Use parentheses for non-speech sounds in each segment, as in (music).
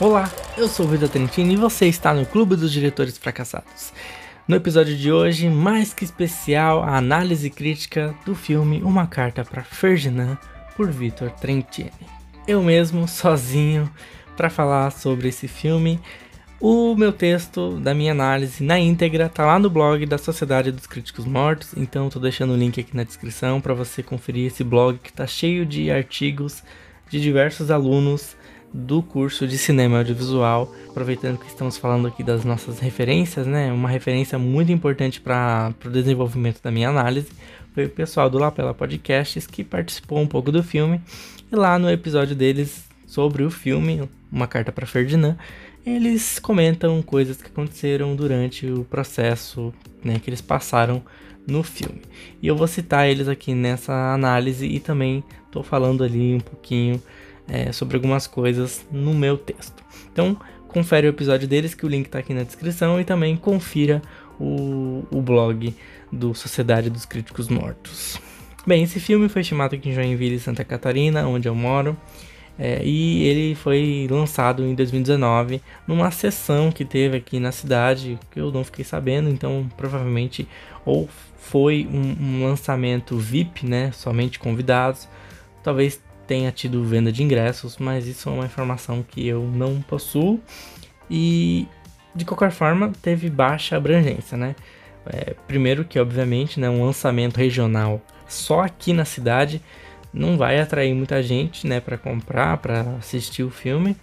Olá, eu sou o Vitor Trentini e você está no Clube dos Diretores Fracassados. No episódio de hoje, mais que especial, a análise crítica do filme Uma Carta para Ferdinand por Vitor Trentini. Eu mesmo, sozinho, para falar sobre esse filme. O meu texto da minha análise na íntegra tá lá no blog da Sociedade dos Críticos Mortos, então tô deixando o link aqui na descrição para você conferir esse blog que tá cheio de artigos de diversos alunos do curso de cinema audiovisual. Aproveitando que estamos falando aqui das nossas referências, né? Uma referência muito importante para o desenvolvimento da minha análise foi o pessoal do Lapela Podcasts que participou um pouco do filme. E lá no episódio deles sobre o filme, Uma Carta para Ferdinand, eles comentam coisas que aconteceram durante o processo né, que eles passaram no filme. E eu vou citar eles aqui nessa análise e também estou falando ali um pouquinho é, sobre algumas coisas no meu texto. Então, confere o episódio deles, que o link está aqui na descrição, e também confira o, o blog do Sociedade dos Críticos Mortos. Bem, esse filme foi filmado aqui em Joinville, Santa Catarina, onde eu moro. É, e ele foi lançado em 2019 numa sessão que teve aqui na cidade, que eu não fiquei sabendo, então provavelmente ou foi um, um lançamento VIP, né, somente convidados, talvez tenha tido venda de ingressos, mas isso é uma informação que eu não possuo. E de qualquer forma, teve baixa abrangência, né? É, primeiro que, obviamente, né, um lançamento regional só aqui na cidade não vai atrair muita gente, né, para comprar, para assistir o filme,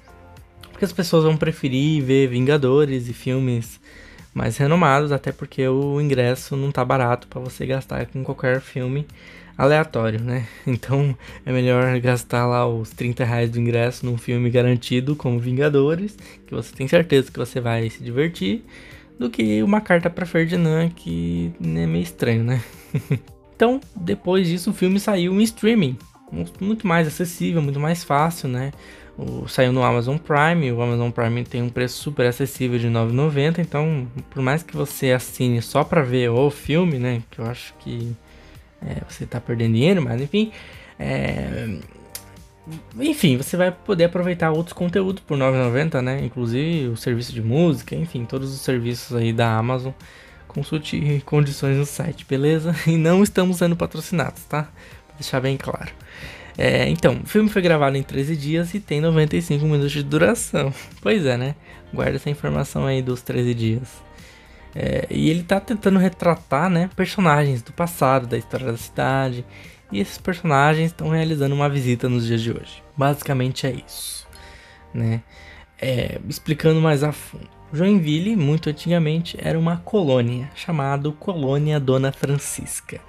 porque as pessoas vão preferir ver Vingadores e filmes mais renomados, até porque o ingresso não tá barato para você gastar com qualquer filme aleatório, né? (laughs) Então é melhor gastar lá os 30 reais do ingresso num filme garantido como Vingadores, que você tem certeza que você vai se divertir, do que uma carta para Ferdinand que é meio estranho, né? (laughs) então, depois disso, o filme saiu em streaming, muito mais acessível, muito mais fácil, né? O, saiu no Amazon Prime, o Amazon Prime tem um preço super acessível de 9,90, então por mais que você assine só para ver o filme, né, que eu acho que é, você está perdendo dinheiro, mas enfim. É, enfim, você vai poder aproveitar outros conteúdos por 9,90, né? Inclusive o serviço de música, enfim, todos os serviços aí da Amazon. Consulte condições no site, beleza? (laughs) E não estamos sendo patrocinados, tá? Pra deixar bem claro. É, então, o filme foi gravado em 13 dias e tem 95 minutos de duração. (laughs) Pois é, né? Guarda essa informação aí dos 13 dias. É, e ele tá tentando retratar, né, personagens do passado, da história da cidade. E esses personagens estão realizando uma visita nos dias de hoje. Basicamente é isso, né? É, explicando mais a fundo. Joinville, muito antigamente, era uma colônia chamada Colônia Dona Francisca,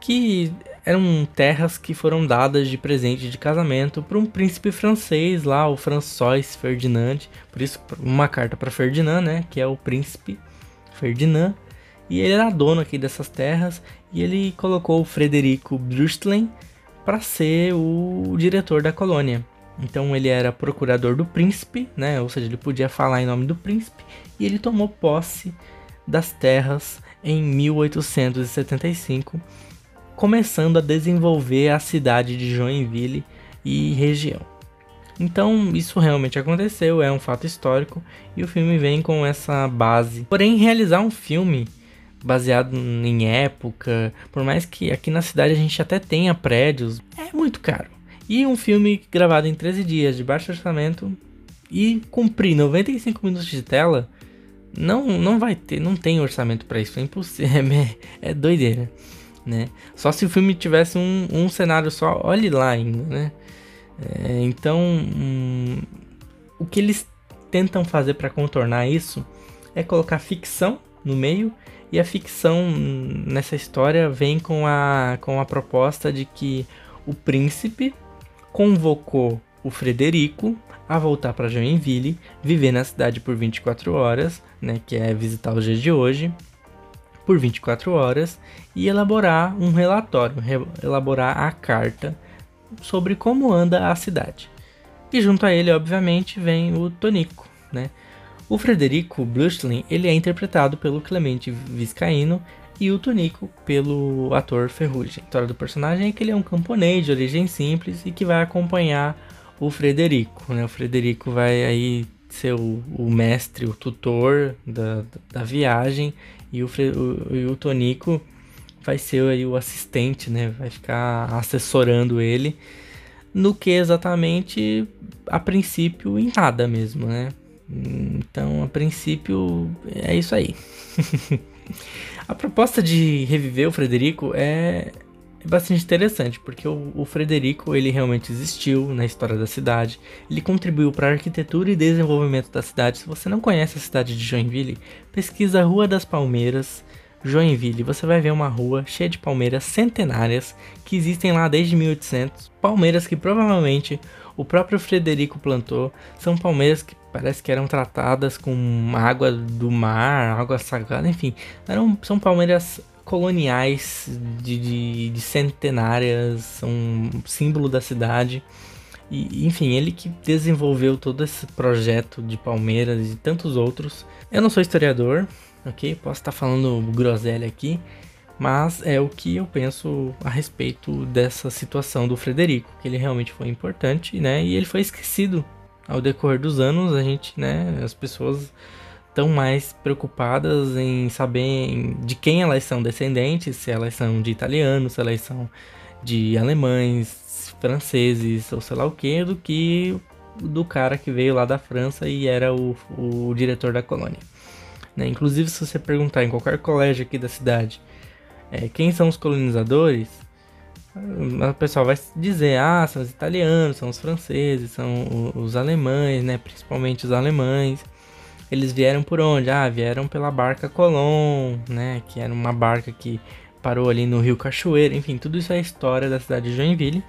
que eram terras que foram dadas de presente de casamento para um príncipe francês lá, o François Ferdinand. Por isso, uma carta para Ferdinand, né, que é o príncipe Ferdinand, e ele era dono aqui dessas terras, e ele colocou o Frederico Brustlen para ser o diretor da colônia. Então ele era procurador do príncipe, né? Ou seja, ele podia falar em nome do príncipe, e ele tomou posse das terras em 1875, começando a desenvolver a cidade de Joinville e região. Então, isso realmente aconteceu, é um fato histórico e o filme vem com essa base. Porém, realizar um filme baseado em época, por mais que aqui na cidade a gente até tenha prédios, é muito caro. E um filme gravado em 13 dias, de baixo orçamento, e cumprir 95 minutos de tela, não, não vai ter, não tem orçamento para isso, é impossível, (laughs) é, é doideira, né? Só se o filme tivesse um, um cenário só, olhe lá ainda, né? É, então, hum, o que eles tentam fazer para contornar isso é colocar ficção no meio e a ficção nessa história vem com a, com a proposta de que o príncipe convocou o Frederico a voltar para Joinville, viver na cidade por 24 horas, né, que é visitar os dias de hoje, por 24 horas, e elaborar um relatório, elaborar a carta sobre como anda a cidade. E junto a ele, obviamente, vem o Tonico, né? O Frederico Blushlin, ele é interpretado pelo Clemente Viscaíno e o Tonico pelo ator Ferrugem. A história do personagem é que ele é um camponês de origem simples e que vai acompanhar o Frederico, né? O Frederico vai aí ser o, o mestre, o tutor da, da viagem, e o, o, e o Tonico vai ser aí o assistente, né? Vai ficar assessorando ele no que exatamente a princípio em nada mesmo, né? Então, a princípio é isso aí. (laughs) a proposta de reviver o Frederico é, é bastante interessante, porque o, o, Frederico ele realmente existiu na história da cidade. Ele contribuiu para a arquitetura e desenvolvimento da cidade. Se você não conhece a cidade de Joinville, pesquisa Rua das Palmeiras Joinville, você vai ver uma rua cheia de palmeiras centenárias que existem lá desde 1800. Palmeiras que provavelmente o próprio Frederico plantou. São palmeiras que parece que eram tratadas com água do mar, água sagrada, enfim. Eram, são palmeiras coloniais de, de, de centenárias, são um símbolo da cidade. E, enfim, ele que desenvolveu todo esse projeto de Palmeiras e tantos outros. Eu não sou historiador, ok? Posso estar falando groselha aqui, mas é o que eu penso a respeito dessa situação do Frederico, que ele realmente foi importante, né? E ele foi esquecido ao decorrer dos anos. A gente, né? As pessoas estão mais preocupadas em saber de quem elas são descendentes, se elas são de italianos, se elas são de alemães, franceses ou sei lá o que, do que do cara que veio lá da França e era o, o diretor da colônia. Né? Inclusive, se você perguntar em qualquer colégio aqui da cidade é, quem são os colonizadores, o pessoal vai dizer: ah, são os italianos, são os franceses, são os alemães, né? principalmente os alemães. Eles vieram por onde? Ah, vieram pela barca Colón, né? Que era uma barca que parou ali no Rio Cachoeira. Enfim, tudo isso é história da cidade de Joinville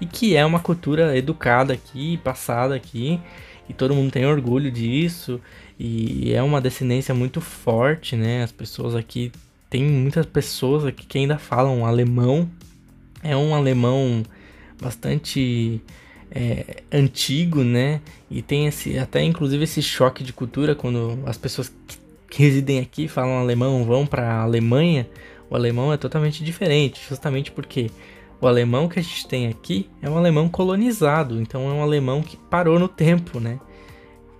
e que é uma cultura educada aqui, passada aqui, e todo mundo tem orgulho disso. E é uma descendência muito forte, né? As pessoas aqui. Tem muitas pessoas aqui que ainda falam alemão. É um alemão bastante é, antigo, né? E tem esse, até inclusive esse choque de cultura quando as pessoas que residem aqui falam alemão vão para a Alemanha. O alemão é totalmente diferente, justamente porque o alemão que a gente tem aqui é um alemão colonizado, então é um alemão que parou no tempo, né?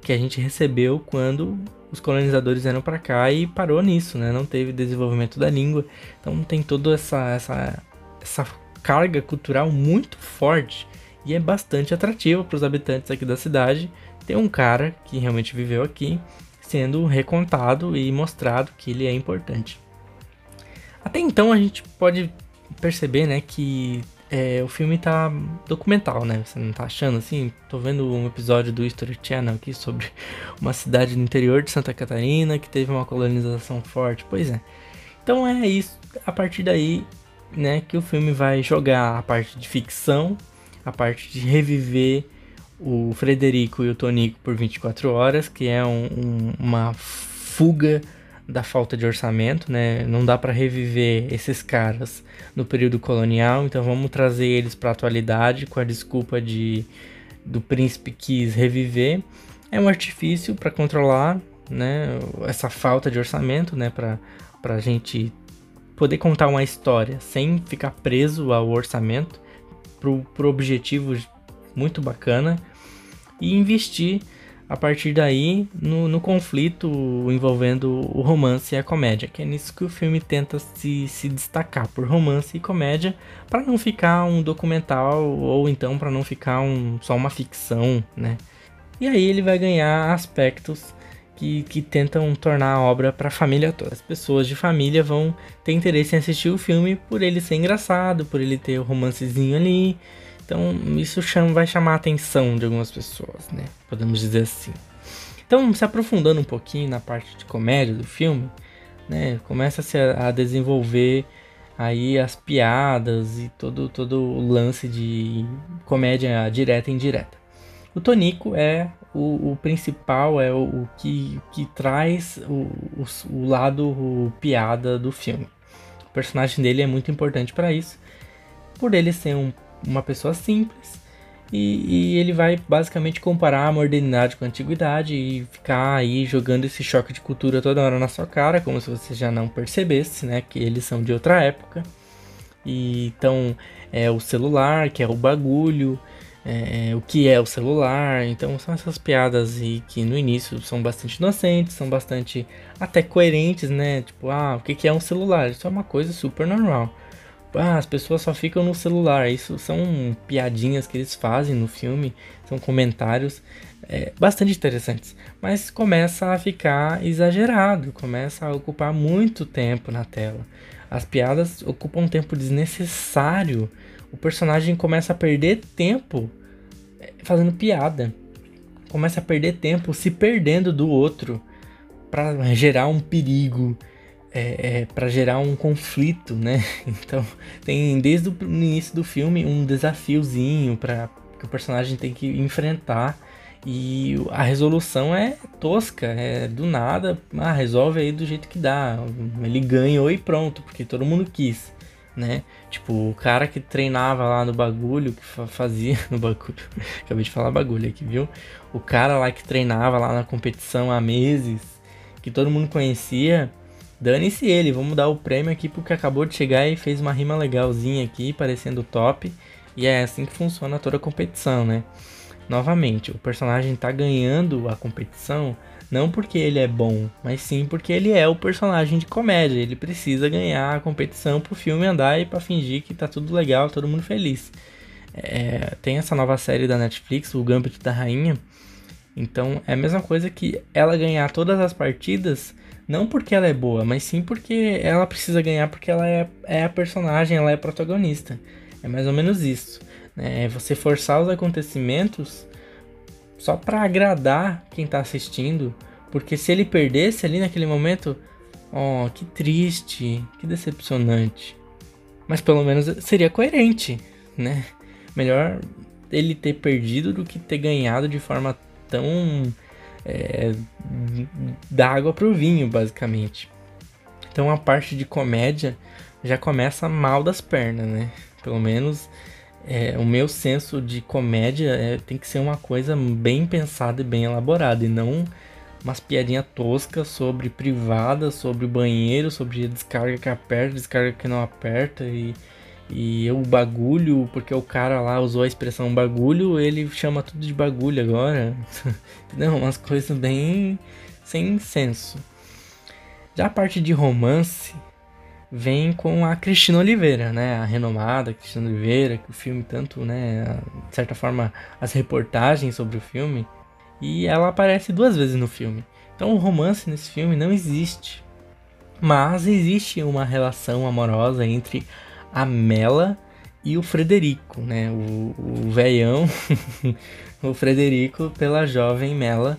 que a gente recebeu quando os colonizadores vieram para cá e parou nisso, né? Não teve desenvolvimento da língua. Então tem toda essa, essa, essa carga cultural muito forte e é bastante atrativa para os habitantes aqui da cidade. Tem um cara que realmente viveu aqui sendo recontado e mostrado que ele é importante. Até então a gente pode perceber, né, que é, o filme tá documental, né? Você não tá achando assim? Tô vendo um episódio do History Channel aqui sobre uma cidade no interior de Santa Catarina que teve uma colonização forte. Pois é. Então é isso. A partir daí, né, que o filme vai jogar a parte de ficção, a parte de reviver o Frederico e o Tonico por 24 horas, que é um, um, uma fuga da falta de orçamento, né? Não dá para reviver esses caras no período colonial, então vamos trazer eles para a atualidade com a desculpa de do príncipe quis reviver. É um artifício para controlar, né, essa falta de orçamento, né, para para a gente poder contar uma história sem ficar preso ao orçamento, pro, pro objetivo muito bacana e investir a partir daí no, no, conflito envolvendo o romance e a comédia, que é nisso que o filme tenta se, se destacar por romance e comédia, para não ficar um documental ou então para não ficar um, só uma ficção, né? E aí ele vai ganhar aspectos que, que tentam tornar a obra para a família toda. As pessoas de família vão ter interesse em assistir o filme por ele ser engraçado, por ele ter o romancezinho ali, então, isso chama, vai chamar a atenção de algumas pessoas, né? Podemos dizer assim. Então, se aprofundando um pouquinho na parte de comédia do filme, né? Começa-se a, a desenvolver aí as piadas e todo, todo o lance de comédia direta e indireta. O Tonico é o, o principal, é o, o que, que traz o, o, lado piada do filme. O personagem dele é muito importante para isso, por ele ser um uma pessoa simples e, e, ele vai basicamente comparar a modernidade com a antiguidade e ficar aí jogando esse choque de cultura toda hora na sua cara, como se você já não percebesse, né, que eles são de outra época. E então é o celular, que é o bagulho, é, o que é o celular. Então são essas piadas e que no início são bastante inocentes, são bastante até coerentes, né? Tipo, ah, o que é um celular? Isso é uma coisa super normal. Ah, as pessoas só ficam no celular. Isso são piadinhas que eles fazem no filme, são comentários é, bastante interessantes. Mas começa a ficar exagerado, começa a ocupar muito tempo na tela. As piadas ocupam um tempo desnecessário o personagem começa a perder tempo é, fazendo piada. Começa a perder tempo se perdendo do outro para gerar um perigo, é, é, para gerar um conflito, né? (laughs) Então tem desde o início do filme um desafiozinho para que o personagem tem que enfrentar e a resolução é tosca, é do nada, ah, resolve aí do jeito que dá. Ele ganhou e pronto, porque todo mundo quis né? Tipo, o cara que treinava lá no bagulho, que fazia (laughs) no bagulho. Acabei de falar bagulho aqui, viu? O cara lá que treinava lá na competição há meses, que todo mundo conhecia. Dane-se ele, vamos dar o prêmio aqui porque acabou de chegar e fez uma rima legalzinha aqui, parecendo top. E é assim que funciona toda a competição, né? Novamente, o personagem tá ganhando a competição não porque ele é bom, mas sim porque ele é o personagem de comédia. Ele precisa ganhar a competição pro filme andar e para fingir que tá tudo legal, todo mundo feliz. É, tem essa nova série da Netflix, o Gambit da Rainha. Então é a mesma coisa que ela ganhar todas as partidas, não porque ela é boa, mas sim porque ela precisa ganhar porque ela é, é a personagem, ela é a protagonista. É mais ou menos isso. Né? É você forçar os acontecimentos só para agradar quem tá assistindo, porque se ele perdesse ali naquele momento, oh, que triste, que decepcionante. Mas pelo menos seria coerente, né? Melhor ele ter perdido do que ter ganhado de forma tão é, da água pro vinho, basicamente. Então a parte de comédia já começa mal das pernas, né? Pelo menos é, o meu senso de comédia é, tem que ser uma coisa bem pensada e bem elaborada, e não umas piadinhas toscas sobre privada, sobre banheiro, sobre descarga que aperta, descarga que não aperta, e, e o bagulho, porque o cara lá usou a expressão bagulho, ele chama tudo de bagulho agora. (laughs) não, umas coisas bem sem senso. Já a parte de romance, vem com a Cristina Oliveira, né? A renomada Cristina Oliveira, que o filme tanto, né? De certa forma, as reportagens sobre o filme. E ela aparece duas vezes no filme. Então o romance nesse filme não existe. Mas existe uma relação amorosa entre a Mela e o Frederico, né? O, o velhão, (laughs) o Frederico pela jovem Mela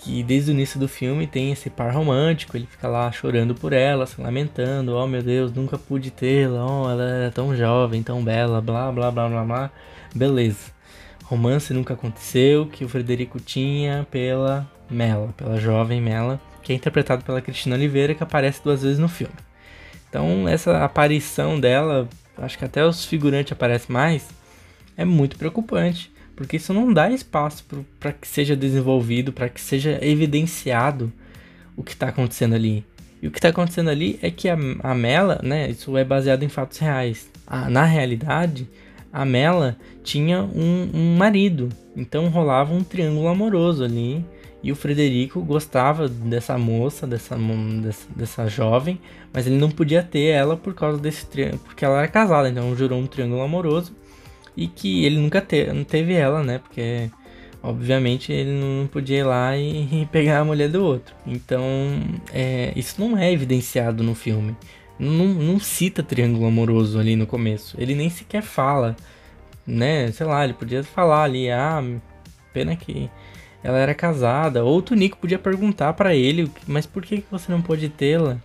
que desde o início do filme tem esse par romântico, ele fica lá chorando por ela, se lamentando, oh meu Deus, nunca pude tê-la, oh, ela era tão jovem, tão bela, blá blá blá blá blá. Beleza. Romance nunca aconteceu, que o Frederico tinha pela Mela, pela jovem Mela, que é interpretado pela Cristina Oliveira, que aparece duas vezes no filme. Então, essa aparição dela, acho que até os figurantes aparecem mais, é muito preocupante porque isso não dá espaço para que seja desenvolvido, para que seja evidenciado o que está acontecendo ali. E o que está acontecendo ali é que a, a Mela, né, isso é baseado em fatos reais. A, na realidade, a Mela tinha um, um marido, então rolava um triângulo amoroso ali. E o Frederico gostava dessa moça, dessa, dessa, dessa jovem, mas ele não podia ter ela por causa desse triângulo, porque ela era casada, então jurou um triângulo amoroso e que ele nunca te, não teve ela, né? Porque obviamente ele não podia ir lá e, (laughs) e pegar a mulher do outro. Então é, isso não é evidenciado no filme. Não, não cita triângulo amoroso ali no começo. Ele nem sequer fala, né? Sei lá, ele podia falar ali, ah, pena que ela era casada. Ou o podia perguntar para ele, mas por que você não pode tê-la?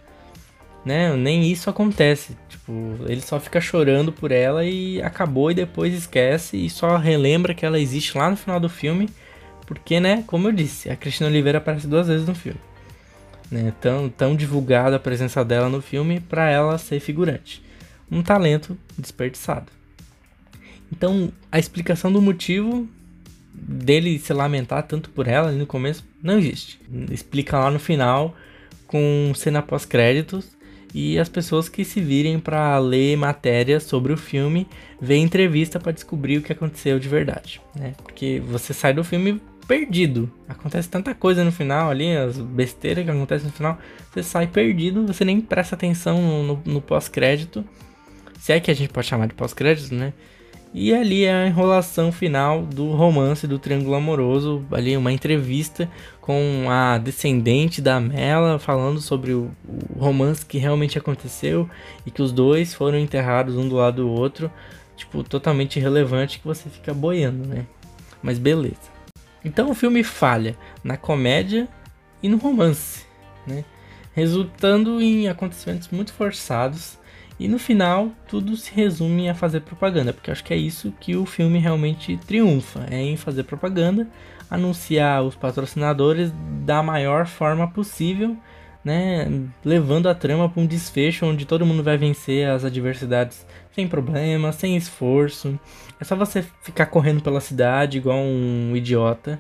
né? Nem isso acontece. Tipo, ele só fica chorando por ela e acabou e depois esquece e só relembra que ela existe lá no final do filme. Porque, né, como eu disse, a Cristina Oliveira aparece duas vezes no filme. Né? Tão, tão divulgada a presença dela no filme para ela ser figurante. Um talento desperdiçado. Então, a explicação do motivo dele se lamentar tanto por ela no começo não existe. Explica lá no final com cena pós-créditos e as pessoas que se virem para ler matérias sobre o filme, ver entrevista para descobrir o que aconteceu de verdade, né? Porque você sai do filme perdido. Acontece tanta coisa no final ali, as besteiras que acontecem no final, você sai perdido, você nem presta atenção no, no, no pós-crédito. Se é que a gente pode chamar de pós-crédito, né? E ali é a enrolação final do romance do Triângulo Amoroso, ali uma entrevista com a descendente da Mela falando sobre o, o, romance que realmente aconteceu e que os dois foram enterrados um do lado do outro, tipo, totalmente irrelevante que você fica boiando, né? Mas beleza. Então o filme falha na comédia e no romance, né? Resultando em acontecimentos muito forçados e no final, tudo se resume a fazer propaganda, porque acho que é isso que o filme realmente triunfa, é em fazer propaganda, anunciar os patrocinadores da maior forma possível, né, levando a trama para um desfecho onde todo mundo vai vencer as adversidades sem problema, sem esforço. É só você ficar correndo pela cidade igual um idiota,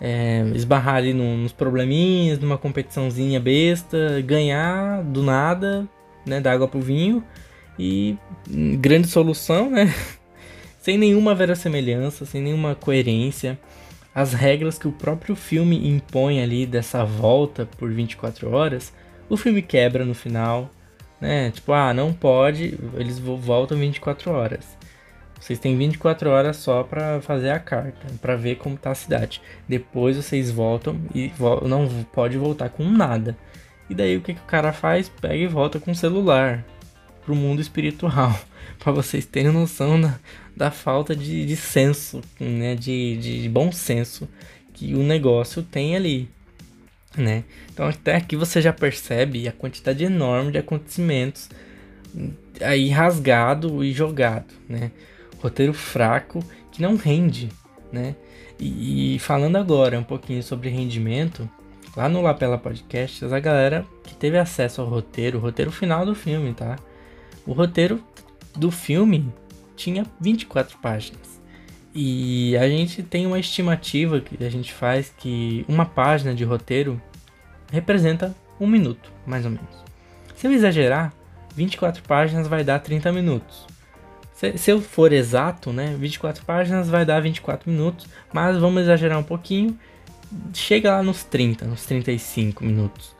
é, esbarrar ali nos probleminhas, numa competiçãozinha besta, ganhar do nada né, da água pro vinho e grande solução, né? (laughs) sem nenhuma verossemelhança, sem nenhuma coerência. As regras que o próprio filme impõe ali dessa volta por 24 horas, o filme quebra no final, né? Tipo, ah, não pode, eles voltam 24 horas. Vocês têm 24 horas só para fazer a carta, para ver como tá a cidade. Depois vocês voltam e vo não pode voltar com nada. E daí o que, que o cara faz? Pega e volta com o celular pro mundo espiritual. (laughs) para vocês terem noção da, da falta de, de senso, né? De, de bom senso que o negócio tem ali. Né? Então até aqui você já percebe a quantidade enorme de acontecimentos aí rasgado e jogado, né? Roteiro fraco que não rende, né? E, e falando agora um pouquinho sobre rendimento, lá no Lapela Podcast, a galera que teve acesso ao roteiro, o roteiro final do filme, tá? O roteiro do filme tinha 24 páginas. E a gente tem uma estimativa que a gente faz que uma página de roteiro representa um minuto, mais ou menos. Se eu exagerar, 24 páginas vai dar 30 minutos. Se, se, eu for exato, né, 24 páginas vai dar 24 minutos, mas vamos exagerar um pouquinho chega lá nos 30, nos 35 minutos.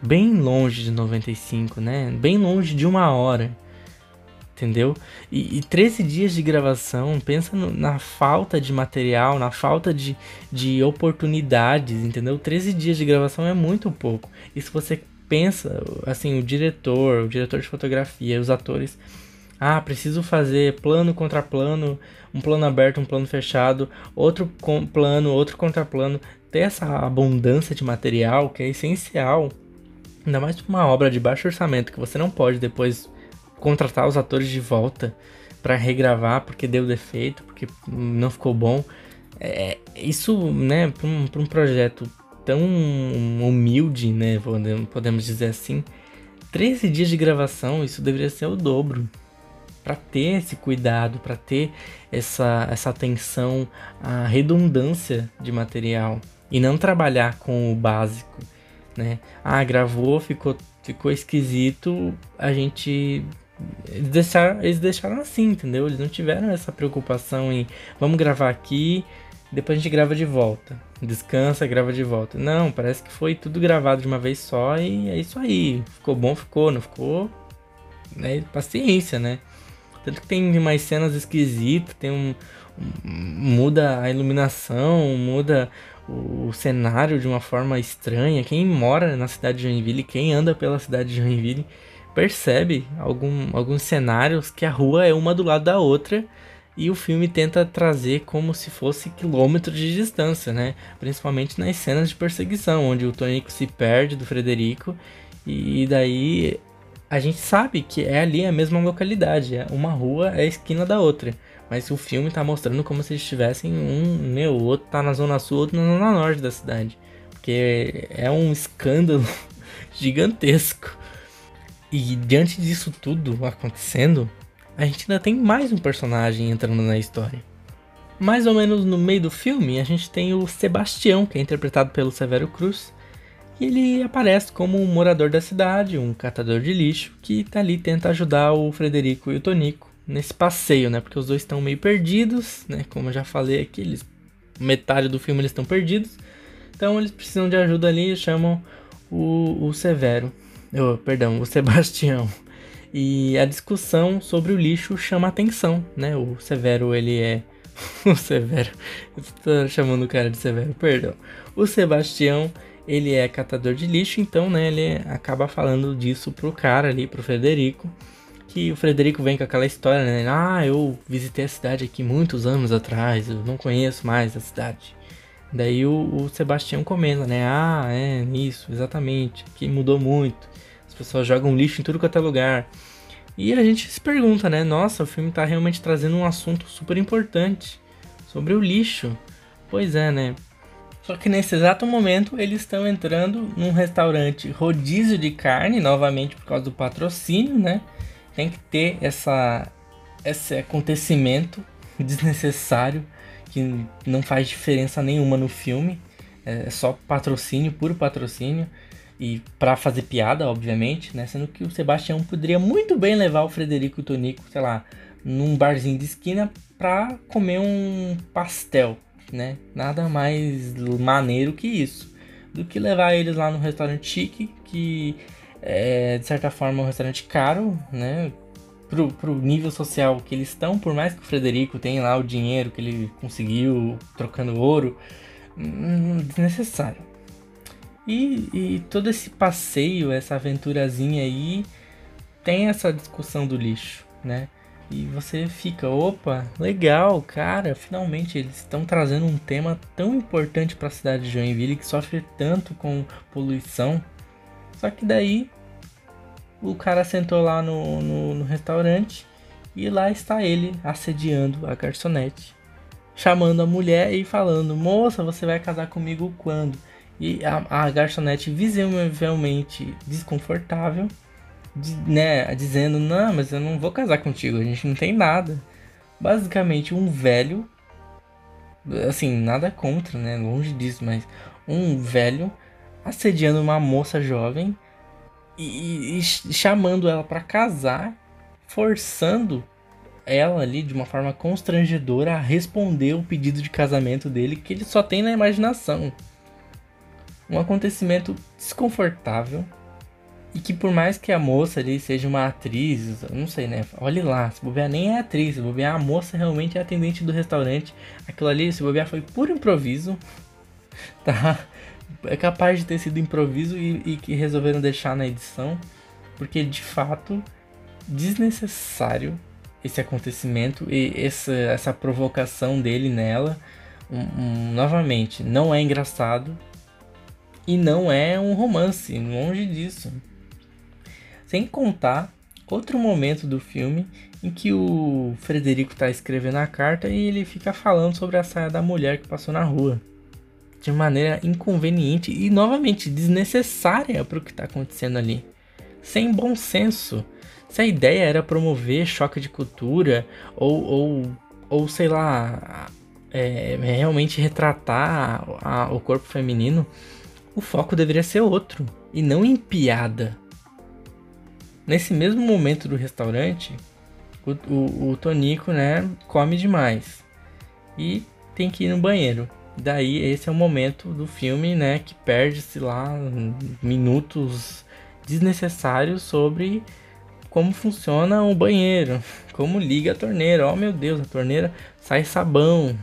Bem longe de 95, né? Bem longe de uma hora. Entendeu? E, e 13 dias de gravação, pensa no, na falta de material, na falta de, de oportunidades, entendeu? 13 dias de gravação é muito pouco. E se você pensa, assim, o diretor, o diretor de fotografia, os atores ah, preciso fazer plano contra plano, um plano aberto, um plano fechado, outro plano, outro contraplano. Ter essa abundância de material que é essencial, ainda mais para uma obra de baixo orçamento que você não pode depois contratar os atores de volta para regravar porque deu defeito, porque não ficou bom. É, isso, né, para um, um projeto tão humilde, né, podemos dizer assim, 13 dias de gravação, isso deveria ser o dobro para ter esse cuidado, para ter essa, essa atenção à redundância de material e não trabalhar com o básico, né? Ah, gravou, ficou, ficou esquisito, a gente eles deixaram, eles deixaram assim, entendeu? Eles não tiveram essa preocupação em vamos gravar aqui, depois a gente grava de volta. Descansa, grava de volta. Não, parece que foi tudo gravado de uma vez só e é isso aí. Ficou bom, ficou, não ficou. Né? Paciência, né? Tanto que tem umas cenas esquisitas, tem um, muda a iluminação, muda o, o cenário de uma forma estranha. Quem mora na cidade de Joinville, quem anda pela cidade de Joinville, percebe algum, alguns cenários que a rua é uma do lado da outra e o filme tenta trazer como se fosse quilômetros de distância, né? Principalmente nas cenas de perseguição, onde o Tonico se perde do Frederico e daí a gente sabe que é ali a mesma localidade, é uma rua é a esquina da outra. Mas o filme tá mostrando como se estivessem um, meu, o outro tá na zona sul, outro na zona norte da cidade. Porque é um escândalo (laughs) gigantesco. E diante disso tudo acontecendo, a gente ainda tem mais um personagem entrando na história. Mais ou menos no meio do filme, a gente tem o Sebastião, que é interpretado pelo Severo Cruz, E ele aparece como um morador da cidade, um catador de lixo, que tá ali tenta ajudar o Frederico e o Tonico nesse passeio, né? Porque os dois estão meio perdidos, né? Como eu já falei aqui, eles metade do filme eles estão perdidos. Então eles precisam de ajuda ali e chamam o, o Severo. Perdão, o (laughs) Sebastião. E a discussão sobre o lixo chama atenção, né? O Severo, ele é. (laughs) o Severo. Tô chamando o cara de Severo, perdão. O Sebastião, ele é catador de lixo, então, né? Ele acaba falando disso pro cara ali, pro Frederico. Que o Frederico vem com aquela história, né? Ah, eu visitei a cidade aqui muitos anos atrás, eu não conheço mais a cidade. Daí o, o Sebastião comenta, né? Ah, é, isso, exatamente. Que mudou muito pessoas jogam lixo em tudo quanto é lugar. E a gente se pergunta, né? Nossa, o filme tá realmente trazendo um assunto super importante sobre o lixo. Pois é, né? Só que nesse exato momento eles estão entrando num restaurante rodízio de carne, novamente por causa do patrocínio, né? Tem que ter essa, esse acontecimento (laughs) desnecessário que não faz diferença nenhuma no filme. É só patrocínio, puro patrocínio e para fazer piada, obviamente, né? Sendo que o Sebastião poderia muito bem levar o Frederico e o Tonico, sei lá, num barzinho de esquina para comer um pastel, né? Nada mais maneiro que isso. Do que levar eles lá no restaurante chique, que é de certa forma um restaurante caro, né? Pro, pro nível social que eles estão, por mais que o Frederico tenha lá o dinheiro que ele conseguiu trocando ouro, hum, desnecessário. E, e todo esse passeio, essa aventurazinha aí, tem essa discussão do lixo, né? E você fica, opa, legal, cara, finalmente eles estão trazendo um tema tão importante para a cidade de Joinville que sofre tanto com poluição. Só que daí o cara sentou lá no, no, no restaurante e lá está ele assediando a garçonete, chamando a mulher e falando: Moça, você vai casar comigo quando? E a, a garçonete visivelmente desconfortável, de, né, dizendo: Não, mas eu não vou casar contigo, a gente não tem nada. Basicamente, um velho, assim, nada contra, né, longe disso, mas um velho assediando uma moça jovem e, e chamando ela para casar, forçando ela ali de uma forma constrangedora a responder o pedido de casamento dele que ele só tem na imaginação um acontecimento desconfortável e que por mais que a moça ali seja uma atriz, não sei, né? Olhe lá, se bobear nem é atriz, se bobear a moça realmente é atendente do restaurante. Aquilo ali, se bobear foi puro improviso, (laughs) tá? É capaz de ter sido improviso e, e que resolveram deixar na edição, porque de fato desnecessário esse acontecimento e essa, essa provocação dele nela. Um, um, novamente, não é engraçado, e não é um romance, longe disso. Sem contar outro momento do filme em que o Frederico está escrevendo a carta e ele fica falando sobre a saia da mulher que passou na rua. De maneira inconveniente e novamente desnecessária para o que está acontecendo ali. Sem bom senso. Se a ideia era promover choque de cultura ou, ou, ou sei lá, é, realmente retratar a, a, o corpo feminino, o foco deveria ser outro e não em piada. Nesse mesmo momento do restaurante, o, o, o Tonico, né, come demais e tem que ir no banheiro. Daí esse é o momento do filme, né, que perde-se lá minutos desnecessários sobre como funciona o banheiro, (laughs) como liga a torneira. Oh meu Deus, a torneira sai sabão.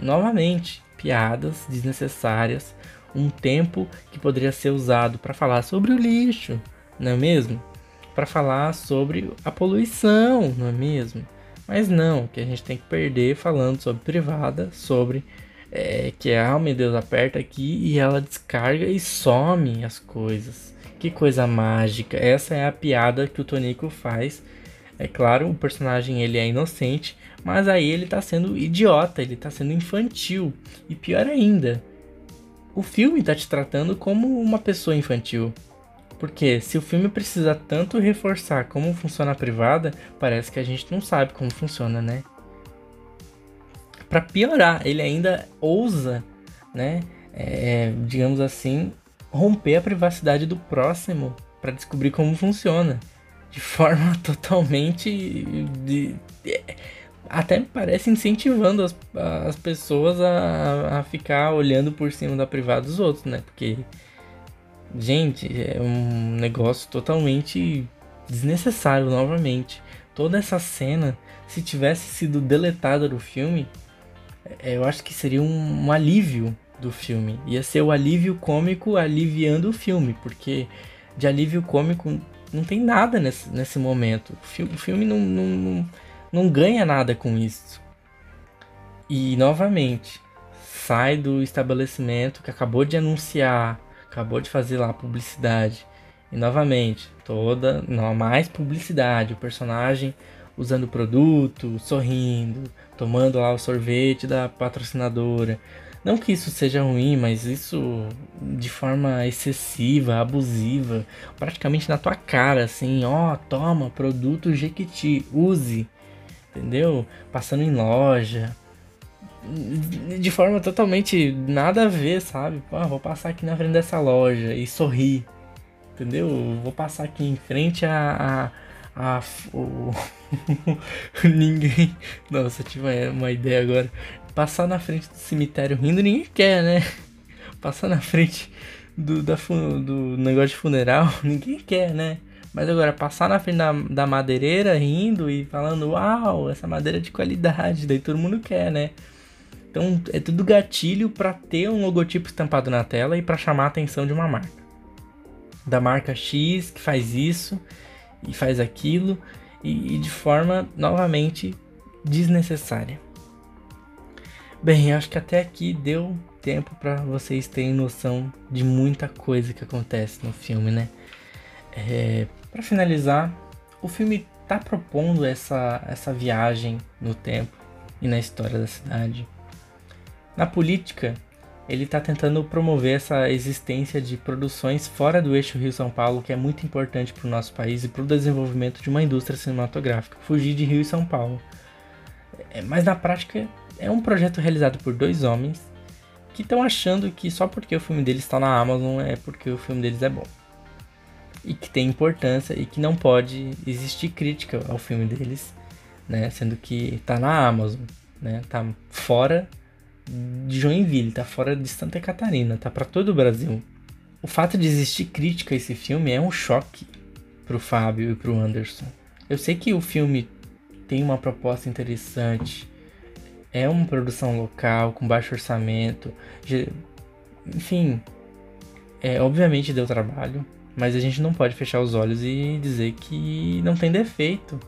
Novamente, piadas desnecessárias um tempo que poderia ser usado para falar sobre o lixo, não é mesmo? Para falar sobre a poluição, não é mesmo? Mas não, que a gente tem que perder falando sobre privada, sobre é, que ah, meu Deus, aperta aqui e ela descarga e some as coisas. Que coisa mágica. Essa é a piada que o Tonico faz. É claro, o personagem ele é inocente, mas aí ele tá sendo idiota, ele tá sendo infantil. E pior ainda, o filme está te tratando como uma pessoa infantil. Porque se o filme precisa tanto reforçar como funciona a privada, parece que a gente não sabe como funciona, né? Para piorar, ele ainda ousa, né? É, digamos assim, romper a privacidade do próximo para descobrir como funciona. De forma (laughs) totalmente. De, de, até me parece incentivando as, as pessoas a, a ficar olhando por cima da privada dos outros, né? Porque, gente, é um negócio totalmente desnecessário novamente. Toda essa cena, se tivesse sido deletada do filme, é, eu acho que seria um, um alívio do filme. Ia ser o alívio cômico aliviando o filme, porque de alívio cômico não tem nada nesse, nesse momento. O filme, o filme não, não, não, não ganha nada com isso. E novamente, sai do estabelecimento que acabou de anunciar, acabou de fazer lá publicidade. E novamente, toda, não mais publicidade, o personagem usando o produto, sorrindo, tomando lá o sorvete da patrocinadora. Não que isso seja ruim, mas isso de forma excessiva, abusiva, praticamente na tua cara, assim, ó, toma, produto Jequiti, use, entendeu? Passando em loja, de forma totalmente nada a ver, sabe? Pô, vou passar aqui na frente dessa loja e sorrir, entendeu? Vou passar aqui em frente a, a, a o... (laughs) ninguém. Nossa, tive uma, uma ideia agora. Passar na frente do cemitério rindo ninguém quer, né? Passar na frente do, da, do negócio de funeral (laughs) ninguém quer, né? Mas agora, passar na frente da, da madeireira rindo e falando, uau, essa madeira é de qualidade, daí todo mundo quer, né? Então é tudo gatilho para ter um logotipo estampado na tela e para chamar a atenção de uma marca. Da marca X que faz isso e faz aquilo e, e de forma novamente desnecessária. Bem, acho que até aqui deu tempo para vocês terem noção de muita coisa que acontece no filme, né? É, para finalizar, o filme tá propondo essa, essa viagem no tempo e na história da cidade. Na política, ele está tentando promover essa existência de produções fora do eixo Rio-São Paulo, que é muito importante para o nosso país e para o desenvolvimento de uma indústria cinematográfica. Fugir de Rio e São Paulo. É, mas na prática, é um projeto realizado por dois homens que estão achando que só porque o filme deles está na Amazon é porque o filme deles é bom. E que tem importância e que não pode existir crítica ao filme deles, né? Sendo que está na Amazon, né? Tá fora de Joinville, tá fora de Santa Catarina, tá para todo o Brasil. O fato de existir crítica a esse filme é um choque pro Fábio e pro Anderson. Eu sei que o filme tem uma proposta interessante, é uma produção local, com baixo orçamento. Enfim, é, obviamente deu trabalho, mas a gente não pode fechar os olhos e dizer que não tem defeito.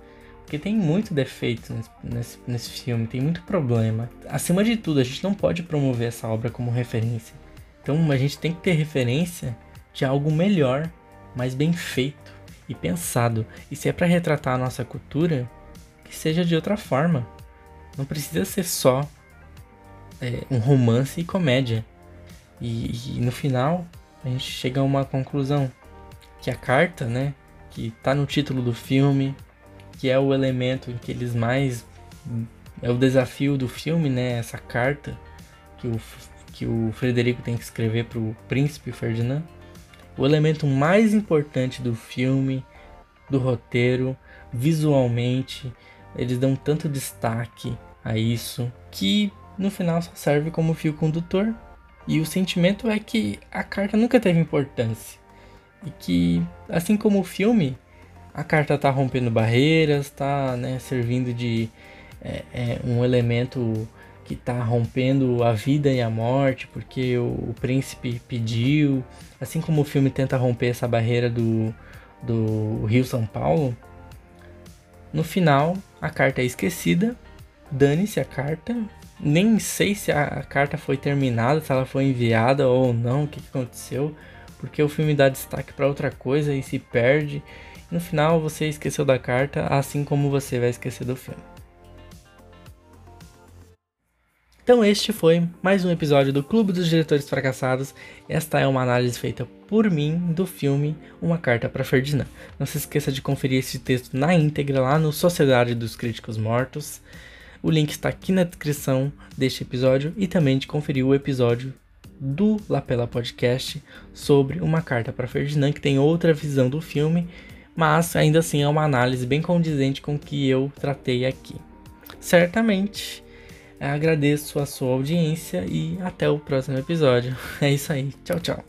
Porque tem muito defeito nesse, nesse, filme, tem muito problema. Acima de tudo, a gente não pode promover essa obra como referência. Então a gente tem que ter referência de algo melhor, mais bem feito e pensado. E se é para retratar a nossa cultura, que seja de outra forma. Não precisa ser só é, um romance e comédia. E, e, no final a gente chega a uma conclusão que a carta, né, que tá no título do filme, que é o elemento em que eles mais é o desafio do filme, né, essa carta que o que o Frederico tem que escrever para o príncipe Ferdinand. O elemento mais importante do filme, do roteiro, visualmente, eles dão tanto destaque a isso que no final só serve como fio condutor. E o sentimento é que a carta nunca teve importância. E que, assim como o filme, a carta tá rompendo barreiras, tá né, servindo de é, é, um elemento que tá rompendo a vida e a morte, porque o, o, príncipe pediu. Assim como o filme tenta romper essa barreira do, do Rio São Paulo, no final, a carta é esquecida, dane-se a carta. Nem sei se a carta foi terminada, se ela foi enviada ou não, o que aconteceu, porque o filme dá destaque para outra coisa e se perde. No final, você esqueceu da carta, assim como você vai esquecer do filme. Então este foi mais um episódio do Clube dos Diretores Fracassados. Esta é uma análise feita por mim do filme Uma Carta para Ferdinand. Não se esqueça de conferir esse texto na íntegra lá no Sociedade dos Críticos Mortos. O link está aqui na descrição deste episódio e também de conferir o episódio do Lapela Podcast sobre Uma Carta para Ferdinand, que tem outra visão do filme, mas ainda assim é uma análise bem condizente com o que eu tratei aqui. Certamente agradeço a sua audiência e até o próximo episódio. (laughs) É isso aí, tchau, tchau.